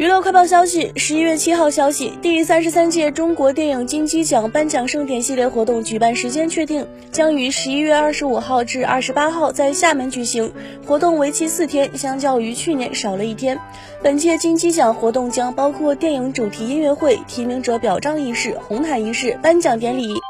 娱乐快报消息十一月七号消息第三十三届中国电影金鸡奖颁奖盛典系列活动举办时间确定将于十一月二十五号至二十八号在厦门举行活动为期四天相较于去年少了一天。本届金鸡奖活动将包括电影主题音乐会提名者表彰仪式红毯仪式颁奖典礼。